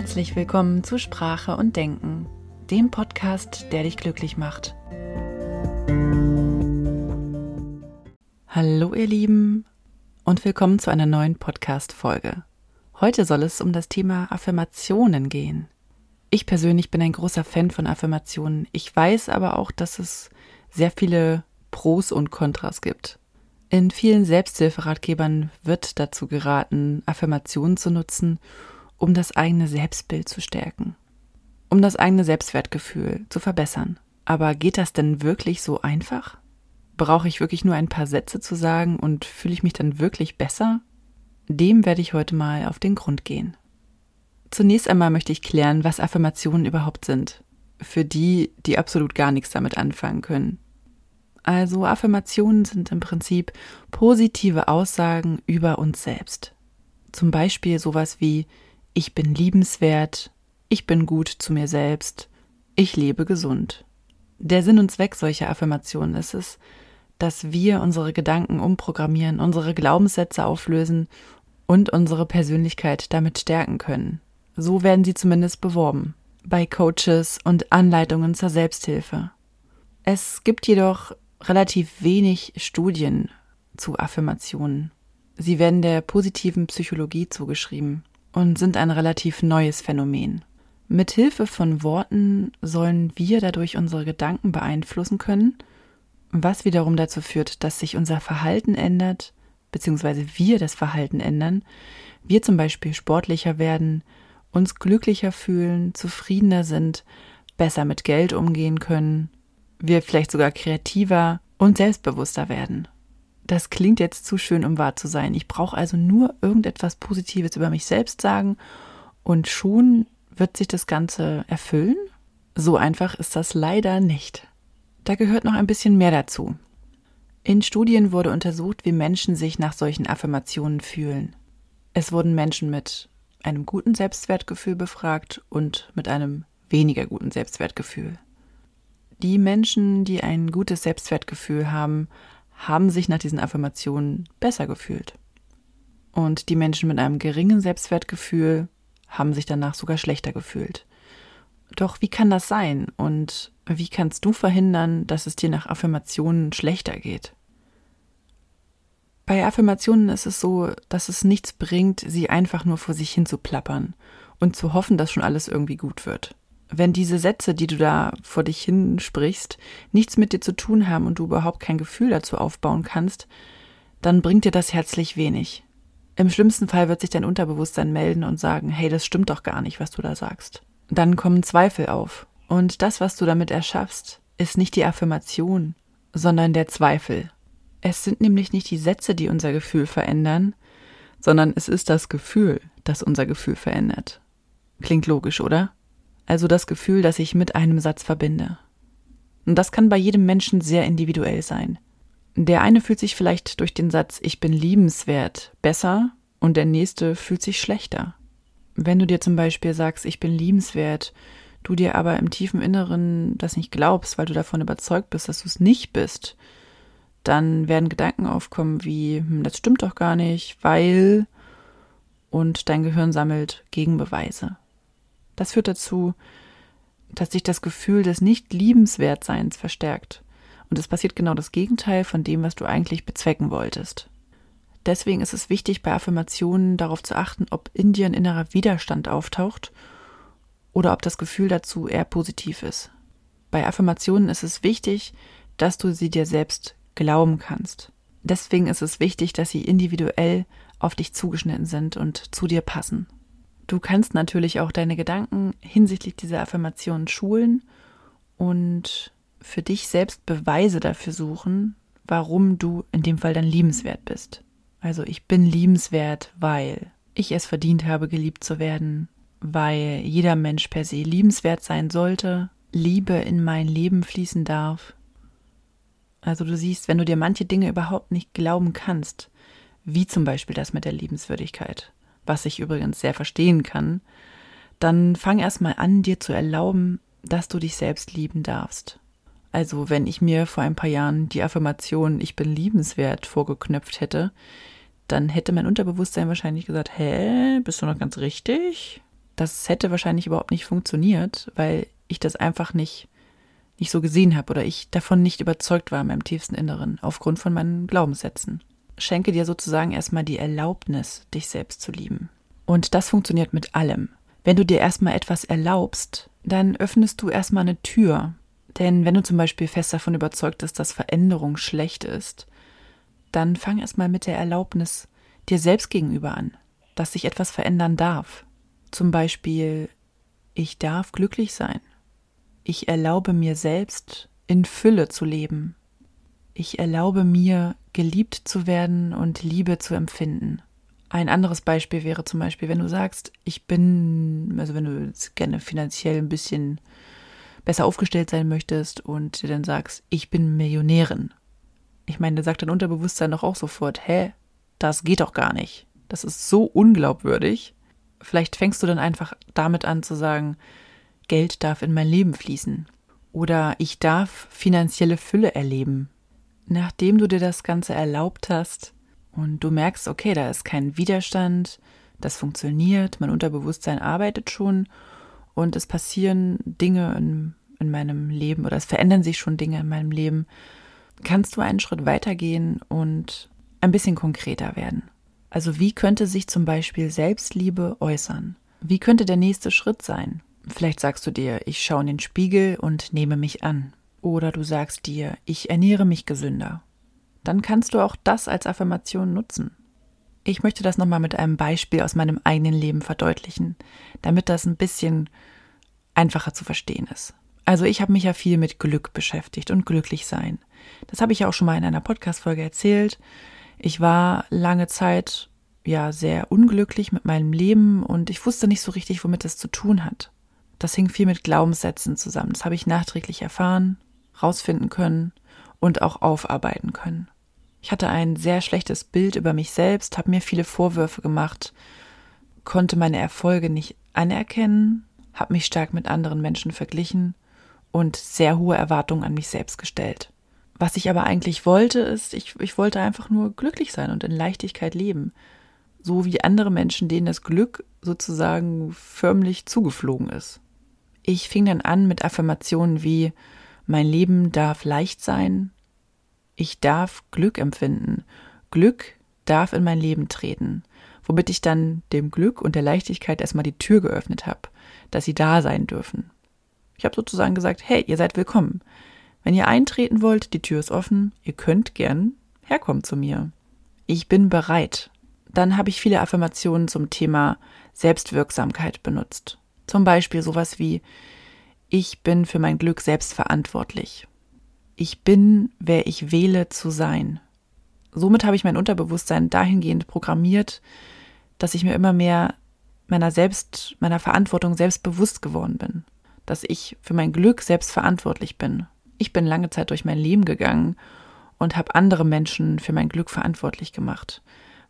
Herzlich willkommen zu Sprache und Denken, dem Podcast, der dich glücklich macht. Hallo ihr Lieben und willkommen zu einer neuen Podcast-Folge. Heute soll es um das Thema Affirmationen gehen. Ich persönlich bin ein großer Fan von Affirmationen. Ich weiß aber auch, dass es sehr viele Pros und Kontras gibt. In vielen Selbsthilferatgebern wird dazu geraten, Affirmationen zu nutzen, um das eigene Selbstbild zu stärken, um das eigene Selbstwertgefühl zu verbessern. Aber geht das denn wirklich so einfach? Brauche ich wirklich nur ein paar Sätze zu sagen und fühle ich mich dann wirklich besser? Dem werde ich heute mal auf den Grund gehen. Zunächst einmal möchte ich klären, was Affirmationen überhaupt sind. Für die, die absolut gar nichts damit anfangen können. Also Affirmationen sind im Prinzip positive Aussagen über uns selbst. Zum Beispiel sowas wie ich bin liebenswert, ich bin gut zu mir selbst, ich lebe gesund. Der Sinn und Zweck solcher Affirmationen ist es, dass wir unsere Gedanken umprogrammieren, unsere Glaubenssätze auflösen und unsere Persönlichkeit damit stärken können. So werden sie zumindest beworben bei Coaches und Anleitungen zur Selbsthilfe. Es gibt jedoch relativ wenig Studien zu Affirmationen. Sie werden der positiven Psychologie zugeschrieben und sind ein relativ neues Phänomen. Mit Hilfe von Worten sollen wir dadurch unsere Gedanken beeinflussen können, was wiederum dazu führt, dass sich unser Verhalten ändert, beziehungsweise wir das Verhalten ändern, wir zum Beispiel sportlicher werden, uns glücklicher fühlen, zufriedener sind, besser mit Geld umgehen können, wir vielleicht sogar kreativer und selbstbewusster werden. Das klingt jetzt zu schön, um wahr zu sein. Ich brauche also nur irgendetwas Positives über mich selbst sagen und schon wird sich das Ganze erfüllen? So einfach ist das leider nicht. Da gehört noch ein bisschen mehr dazu. In Studien wurde untersucht, wie Menschen sich nach solchen Affirmationen fühlen. Es wurden Menschen mit einem guten Selbstwertgefühl befragt und mit einem weniger guten Selbstwertgefühl. Die Menschen, die ein gutes Selbstwertgefühl haben, haben sich nach diesen Affirmationen besser gefühlt. Und die Menschen mit einem geringen Selbstwertgefühl haben sich danach sogar schlechter gefühlt. Doch wie kann das sein und wie kannst du verhindern, dass es dir nach Affirmationen schlechter geht? Bei Affirmationen ist es so, dass es nichts bringt, sie einfach nur vor sich hin zu plappern und zu hoffen, dass schon alles irgendwie gut wird wenn diese Sätze, die du da vor dich hin sprichst, nichts mit dir zu tun haben und du überhaupt kein Gefühl dazu aufbauen kannst, dann bringt dir das herzlich wenig. Im schlimmsten Fall wird sich dein Unterbewusstsein melden und sagen, hey, das stimmt doch gar nicht, was du da sagst. Dann kommen Zweifel auf. Und das, was du damit erschaffst, ist nicht die Affirmation, sondern der Zweifel. Es sind nämlich nicht die Sätze, die unser Gefühl verändern, sondern es ist das Gefühl, das unser Gefühl verändert. Klingt logisch, oder? Also das Gefühl, das ich mit einem Satz verbinde. Und das kann bei jedem Menschen sehr individuell sein. Der eine fühlt sich vielleicht durch den Satz Ich bin liebenswert besser und der nächste fühlt sich schlechter. Wenn du dir zum Beispiel sagst, ich bin liebenswert, du dir aber im tiefen Inneren das nicht glaubst, weil du davon überzeugt bist, dass du es nicht bist, dann werden Gedanken aufkommen wie, hm, das stimmt doch gar nicht, weil und dein Gehirn sammelt Gegenbeweise. Das führt dazu, dass sich das Gefühl des Nicht-Liebenswertseins verstärkt. Und es passiert genau das Gegenteil von dem, was du eigentlich bezwecken wolltest. Deswegen ist es wichtig, bei Affirmationen darauf zu achten, ob in dir ein innerer Widerstand auftaucht oder ob das Gefühl dazu eher positiv ist. Bei Affirmationen ist es wichtig, dass du sie dir selbst glauben kannst. Deswegen ist es wichtig, dass sie individuell auf dich zugeschnitten sind und zu dir passen. Du kannst natürlich auch deine Gedanken hinsichtlich dieser Affirmation schulen und für dich selbst Beweise dafür suchen, warum du in dem Fall dann liebenswert bist. Also ich bin liebenswert, weil ich es verdient habe, geliebt zu werden, weil jeder Mensch per se liebenswert sein sollte, Liebe in mein Leben fließen darf. Also du siehst, wenn du dir manche Dinge überhaupt nicht glauben kannst, wie zum Beispiel das mit der Liebenswürdigkeit, was ich übrigens sehr verstehen kann, dann fang erstmal an, dir zu erlauben, dass du dich selbst lieben darfst. Also, wenn ich mir vor ein paar Jahren die Affirmation Ich bin liebenswert vorgeknöpft hätte, dann hätte mein Unterbewusstsein wahrscheinlich gesagt, hä, bist du noch ganz richtig? das hätte wahrscheinlich überhaupt nicht funktioniert, weil ich das einfach nicht, nicht so gesehen habe oder ich davon nicht überzeugt war in meinem tiefsten Inneren, aufgrund von meinen Glaubenssätzen. Schenke dir sozusagen erstmal die Erlaubnis, dich selbst zu lieben. Und das funktioniert mit allem. Wenn du dir erstmal etwas erlaubst, dann öffnest du erstmal eine Tür. Denn wenn du zum Beispiel fest davon überzeugt bist, dass Veränderung schlecht ist, dann fang erstmal mit der Erlaubnis dir selbst gegenüber an, dass sich etwas verändern darf. Zum Beispiel, ich darf glücklich sein. Ich erlaube mir selbst, in Fülle zu leben. Ich erlaube mir, geliebt zu werden und Liebe zu empfinden. Ein anderes Beispiel wäre zum Beispiel, wenn du sagst, ich bin, also wenn du gerne finanziell ein bisschen besser aufgestellt sein möchtest und dir dann sagst, ich bin Millionärin. Ich meine, da sagt dein Unterbewusstsein doch auch sofort, hä, das geht doch gar nicht. Das ist so unglaubwürdig. Vielleicht fängst du dann einfach damit an zu sagen, Geld darf in mein Leben fließen. Oder ich darf finanzielle Fülle erleben. Nachdem du dir das Ganze erlaubt hast und du merkst, okay, da ist kein Widerstand, das funktioniert, mein Unterbewusstsein arbeitet schon und es passieren Dinge in, in meinem Leben oder es verändern sich schon Dinge in meinem Leben, kannst du einen Schritt weitergehen und ein bisschen konkreter werden. Also wie könnte sich zum Beispiel Selbstliebe äußern? Wie könnte der nächste Schritt sein? Vielleicht sagst du dir, ich schaue in den Spiegel und nehme mich an. Oder du sagst dir, ich ernähre mich gesünder. Dann kannst du auch das als Affirmation nutzen. Ich möchte das nochmal mit einem Beispiel aus meinem eigenen Leben verdeutlichen, damit das ein bisschen einfacher zu verstehen ist. Also ich habe mich ja viel mit Glück beschäftigt und glücklich sein. Das habe ich ja auch schon mal in einer Podcast-Folge erzählt. Ich war lange Zeit ja sehr unglücklich mit meinem Leben und ich wusste nicht so richtig, womit es zu tun hat. Das hing viel mit Glaubenssätzen zusammen. Das habe ich nachträglich erfahren, rausfinden können und auch aufarbeiten können. Ich hatte ein sehr schlechtes Bild über mich selbst, habe mir viele Vorwürfe gemacht, konnte meine Erfolge nicht anerkennen, habe mich stark mit anderen Menschen verglichen und sehr hohe Erwartungen an mich selbst gestellt. Was ich aber eigentlich wollte, ist, ich, ich wollte einfach nur glücklich sein und in Leichtigkeit leben. So wie andere Menschen, denen das Glück sozusagen förmlich zugeflogen ist. Ich fing dann an mit Affirmationen wie mein Leben darf leicht sein, ich darf Glück empfinden, Glück darf in mein Leben treten, womit ich dann dem Glück und der Leichtigkeit erstmal die Tür geöffnet habe, dass sie da sein dürfen. Ich habe sozusagen gesagt, hey, ihr seid willkommen. Wenn ihr eintreten wollt, die Tür ist offen, ihr könnt gern herkommen zu mir. Ich bin bereit. Dann habe ich viele Affirmationen zum Thema Selbstwirksamkeit benutzt. Zum Beispiel sowas wie Ich bin für mein Glück selbst verantwortlich. Ich bin, wer ich wähle zu sein. Somit habe ich mein Unterbewusstsein dahingehend programmiert, dass ich mir immer mehr meiner selbst, meiner Verantwortung selbst bewusst geworden bin. Dass ich für mein Glück selbst verantwortlich bin ich bin lange Zeit durch mein Leben gegangen und habe andere Menschen für mein Glück verantwortlich gemacht,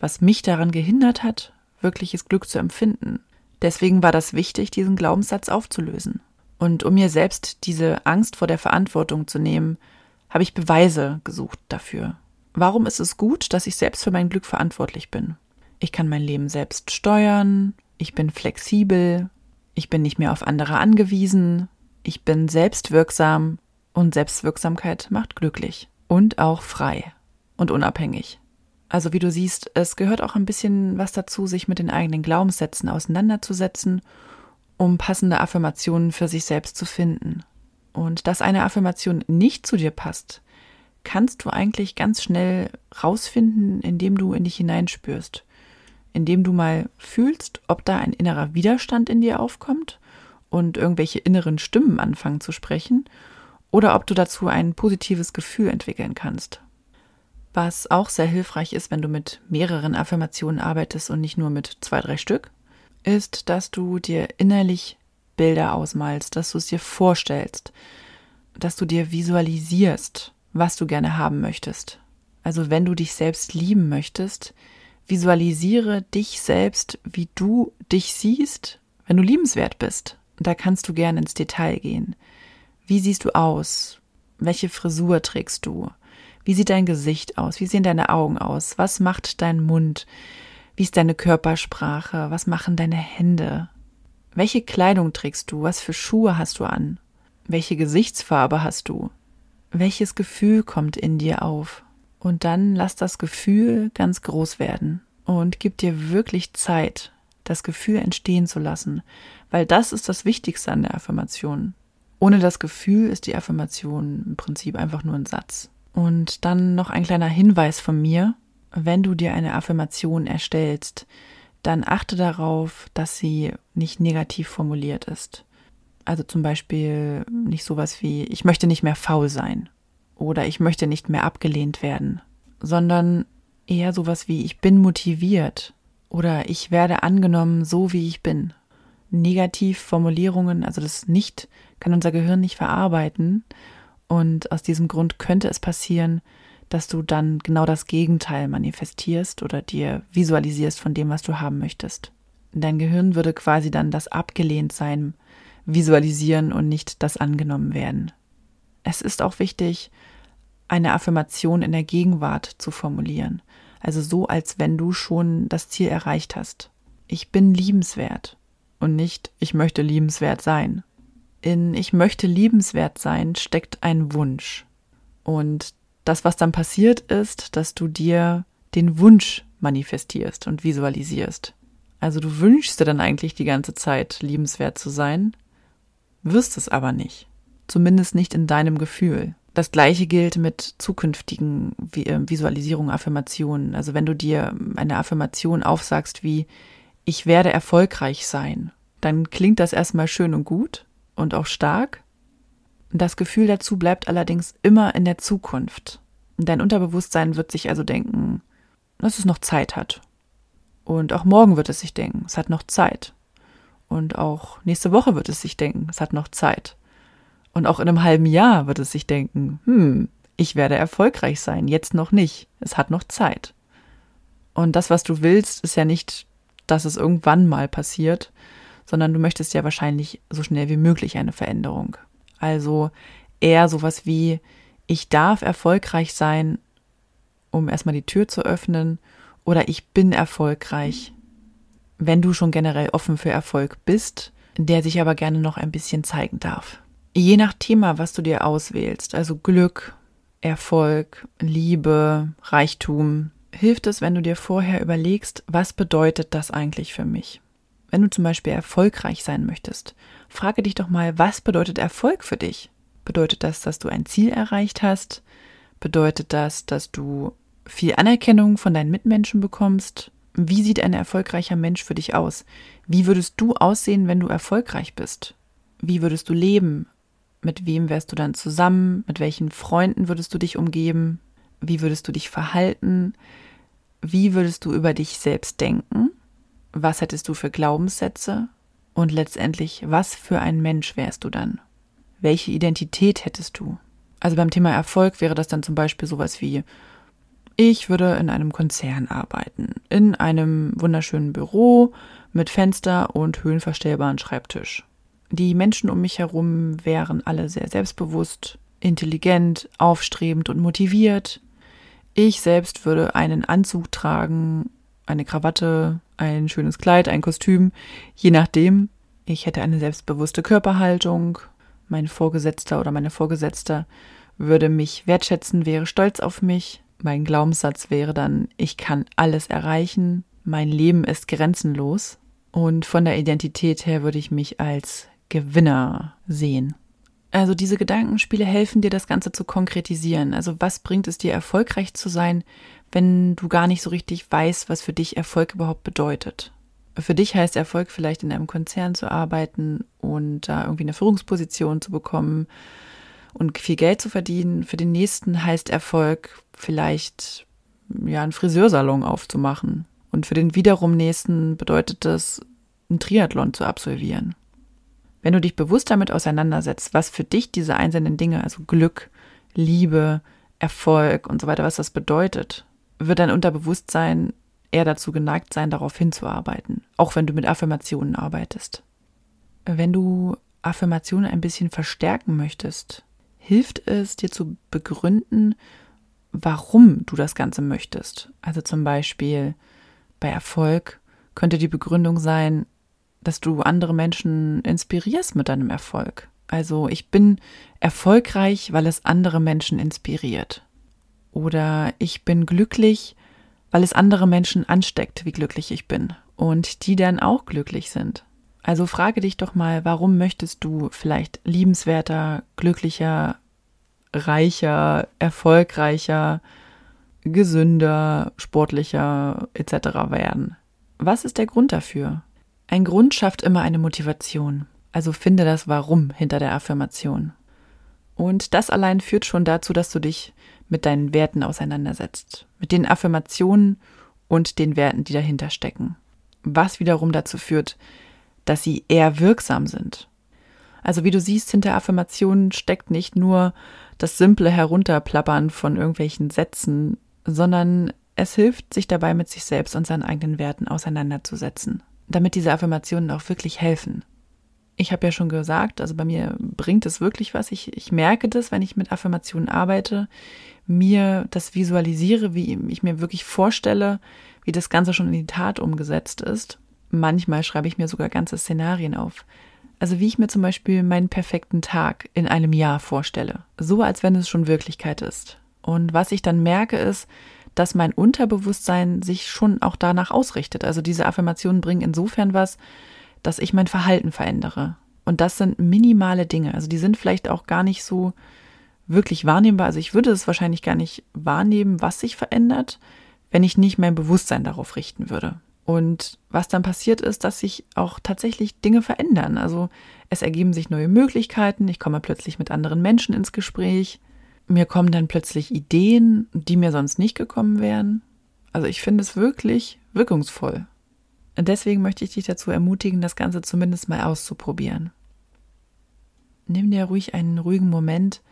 was mich daran gehindert hat, wirkliches Glück zu empfinden. Deswegen war das wichtig, diesen Glaubenssatz aufzulösen. Und um mir selbst diese Angst vor der Verantwortung zu nehmen, habe ich Beweise gesucht dafür. Warum ist es gut, dass ich selbst für mein Glück verantwortlich bin? Ich kann mein Leben selbst steuern, ich bin flexibel, ich bin nicht mehr auf andere angewiesen, ich bin selbstwirksam und Selbstwirksamkeit macht glücklich und auch frei und unabhängig. Also wie du siehst, es gehört auch ein bisschen was dazu, sich mit den eigenen Glaubenssätzen auseinanderzusetzen, um passende Affirmationen für sich selbst zu finden. Und dass eine Affirmation nicht zu dir passt, kannst du eigentlich ganz schnell rausfinden, indem du in dich hineinspürst, indem du mal fühlst, ob da ein innerer Widerstand in dir aufkommt und irgendwelche inneren Stimmen anfangen zu sprechen oder ob du dazu ein positives Gefühl entwickeln kannst. Was auch sehr hilfreich ist, wenn du mit mehreren Affirmationen arbeitest und nicht nur mit zwei, drei Stück, ist, dass du dir innerlich Bilder ausmalst, dass du es dir vorstellst, dass du dir visualisierst, was du gerne haben möchtest. Also wenn du dich selbst lieben möchtest, visualisiere dich selbst, wie du dich siehst, wenn du liebenswert bist. Und da kannst du gerne ins Detail gehen. Wie siehst du aus? Welche Frisur trägst du? Wie sieht dein Gesicht aus? Wie sehen deine Augen aus? Was macht dein Mund? Wie ist deine Körpersprache? Was machen deine Hände? Welche Kleidung trägst du? Was für Schuhe hast du an? Welche Gesichtsfarbe hast du? Welches Gefühl kommt in dir auf? Und dann lass das Gefühl ganz groß werden und gib dir wirklich Zeit, das Gefühl entstehen zu lassen, weil das ist das Wichtigste an der Affirmation. Ohne das Gefühl ist die Affirmation im Prinzip einfach nur ein Satz. Und dann noch ein kleiner Hinweis von mir. Wenn du dir eine Affirmation erstellst, dann achte darauf, dass sie nicht negativ formuliert ist. Also zum Beispiel nicht sowas wie, ich möchte nicht mehr faul sein oder ich möchte nicht mehr abgelehnt werden, sondern eher sowas wie, ich bin motiviert oder ich werde angenommen, so wie ich bin. Negativformulierungen, also das nicht, kann unser Gehirn nicht verarbeiten. Und aus diesem Grund könnte es passieren, dass du dann genau das Gegenteil manifestierst oder dir visualisierst von dem, was du haben möchtest. Dein Gehirn würde quasi dann das Abgelehntsein visualisieren und nicht das angenommen werden. Es ist auch wichtig, eine Affirmation in der Gegenwart zu formulieren. Also so, als wenn du schon das Ziel erreicht hast. Ich bin liebenswert und nicht ich möchte liebenswert sein. In ich möchte liebenswert sein steckt ein Wunsch. Und das, was dann passiert, ist, dass du dir den Wunsch manifestierst und visualisierst. Also du wünschst dir dann eigentlich die ganze Zeit liebenswert zu sein, wirst es aber nicht. Zumindest nicht in deinem Gefühl. Das gleiche gilt mit zukünftigen äh, Visualisierungen, Affirmationen. Also wenn du dir eine Affirmation aufsagst wie ich werde erfolgreich sein, dann klingt das erstmal schön und gut und auch stark. Das Gefühl dazu bleibt allerdings immer in der Zukunft. Dein Unterbewusstsein wird sich also denken, dass es noch Zeit hat. Und auch morgen wird es sich denken, es hat noch Zeit. Und auch nächste Woche wird es sich denken, es hat noch Zeit. Und auch in einem halben Jahr wird es sich denken, hm, ich werde erfolgreich sein, jetzt noch nicht, es hat noch Zeit. Und das, was du willst, ist ja nicht, dass es irgendwann mal passiert, sondern du möchtest ja wahrscheinlich so schnell wie möglich eine Veränderung. Also eher sowas wie, ich darf erfolgreich sein, um erstmal die Tür zu öffnen, oder ich bin erfolgreich, wenn du schon generell offen für Erfolg bist, der sich aber gerne noch ein bisschen zeigen darf. Je nach Thema, was du dir auswählst, also Glück, Erfolg, Liebe, Reichtum, hilft es, wenn du dir vorher überlegst, was bedeutet das eigentlich für mich? Wenn du zum Beispiel erfolgreich sein möchtest, frage dich doch mal, was bedeutet Erfolg für dich? Bedeutet das, dass du ein Ziel erreicht hast? Bedeutet das, dass du viel Anerkennung von deinen Mitmenschen bekommst? Wie sieht ein erfolgreicher Mensch für dich aus? Wie würdest du aussehen, wenn du erfolgreich bist? Wie würdest du leben? Mit wem wärst du dann zusammen? Mit welchen Freunden würdest du dich umgeben? Wie würdest du dich verhalten? Wie würdest du über dich selbst denken? Was hättest du für Glaubenssätze? Und letztendlich, was für ein Mensch wärst du dann? Welche Identität hättest du? Also beim Thema Erfolg wäre das dann zum Beispiel sowas wie, ich würde in einem Konzern arbeiten, in einem wunderschönen Büro mit Fenster und höhenverstellbaren Schreibtisch. Die Menschen um mich herum wären alle sehr selbstbewusst, intelligent, aufstrebend und motiviert. Ich selbst würde einen Anzug tragen, eine Krawatte, ein schönes Kleid, ein Kostüm, je nachdem. Ich hätte eine selbstbewusste Körperhaltung. Mein Vorgesetzter oder meine Vorgesetzte würde mich wertschätzen, wäre stolz auf mich. Mein Glaubenssatz wäre dann, ich kann alles erreichen. Mein Leben ist grenzenlos. Und von der Identität her würde ich mich als Gewinner sehen. Also diese Gedankenspiele helfen dir, das Ganze zu konkretisieren. Also was bringt es dir, erfolgreich zu sein, wenn du gar nicht so richtig weißt, was für dich Erfolg überhaupt bedeutet? Für dich heißt Erfolg vielleicht in einem Konzern zu arbeiten und da irgendwie eine Führungsposition zu bekommen und viel Geld zu verdienen. Für den nächsten heißt Erfolg vielleicht ja einen Friseursalon aufzumachen. Und für den wiederum nächsten bedeutet das, einen Triathlon zu absolvieren. Wenn du dich bewusst damit auseinandersetzt, was für dich diese einzelnen Dinge, also Glück, Liebe, Erfolg und so weiter, was das bedeutet, wird dein Unterbewusstsein eher dazu geneigt sein, darauf hinzuarbeiten, auch wenn du mit Affirmationen arbeitest. Wenn du Affirmationen ein bisschen verstärken möchtest, hilft es dir zu begründen, warum du das Ganze möchtest. Also zum Beispiel bei Erfolg könnte die Begründung sein, dass du andere Menschen inspirierst mit deinem Erfolg. Also ich bin erfolgreich, weil es andere Menschen inspiriert. Oder ich bin glücklich, weil es andere Menschen ansteckt, wie glücklich ich bin. Und die dann auch glücklich sind. Also frage dich doch mal, warum möchtest du vielleicht liebenswerter, glücklicher, reicher, erfolgreicher, gesünder, sportlicher etc. werden? Was ist der Grund dafür? Ein Grund schafft immer eine Motivation. Also finde das Warum hinter der Affirmation. Und das allein führt schon dazu, dass du dich mit deinen Werten auseinandersetzt, mit den Affirmationen und den Werten, die dahinter stecken. Was wiederum dazu führt, dass sie eher wirksam sind. Also wie du siehst, hinter Affirmationen steckt nicht nur das simple Herunterplappern von irgendwelchen Sätzen, sondern es hilft, sich dabei mit sich selbst und seinen eigenen Werten auseinanderzusetzen, damit diese Affirmationen auch wirklich helfen. Ich habe ja schon gesagt, also bei mir bringt es wirklich was. Ich, ich merke das, wenn ich mit Affirmationen arbeite, mir das visualisiere, wie ich mir wirklich vorstelle, wie das Ganze schon in die Tat umgesetzt ist. Manchmal schreibe ich mir sogar ganze Szenarien auf. Also wie ich mir zum Beispiel meinen perfekten Tag in einem Jahr vorstelle. So als wenn es schon Wirklichkeit ist. Und was ich dann merke ist, dass mein Unterbewusstsein sich schon auch danach ausrichtet. Also diese Affirmationen bringen insofern was, dass ich mein Verhalten verändere. Und das sind minimale Dinge. Also die sind vielleicht auch gar nicht so wirklich wahrnehmbar. Also ich würde es wahrscheinlich gar nicht wahrnehmen, was sich verändert, wenn ich nicht mein Bewusstsein darauf richten würde. Und was dann passiert ist, dass sich auch tatsächlich Dinge verändern. Also es ergeben sich neue Möglichkeiten, ich komme plötzlich mit anderen Menschen ins Gespräch, mir kommen dann plötzlich Ideen, die mir sonst nicht gekommen wären. Also ich finde es wirklich wirkungsvoll. Deswegen möchte ich dich dazu ermutigen, das Ganze zumindest mal auszuprobieren. Nimm dir ruhig einen ruhigen Moment,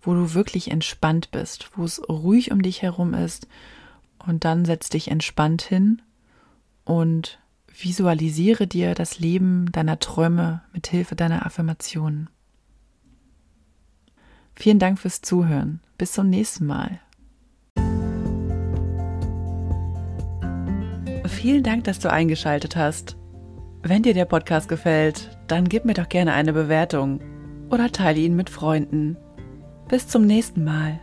wo du wirklich entspannt bist, wo es ruhig um dich herum ist und dann setz dich entspannt hin und visualisiere dir das Leben deiner Träume mit Hilfe deiner Affirmationen. Vielen Dank fürs Zuhören. Bis zum nächsten Mal. Vielen Dank, dass du eingeschaltet hast. Wenn dir der Podcast gefällt, dann gib mir doch gerne eine Bewertung oder teile ihn mit Freunden. Bis zum nächsten Mal.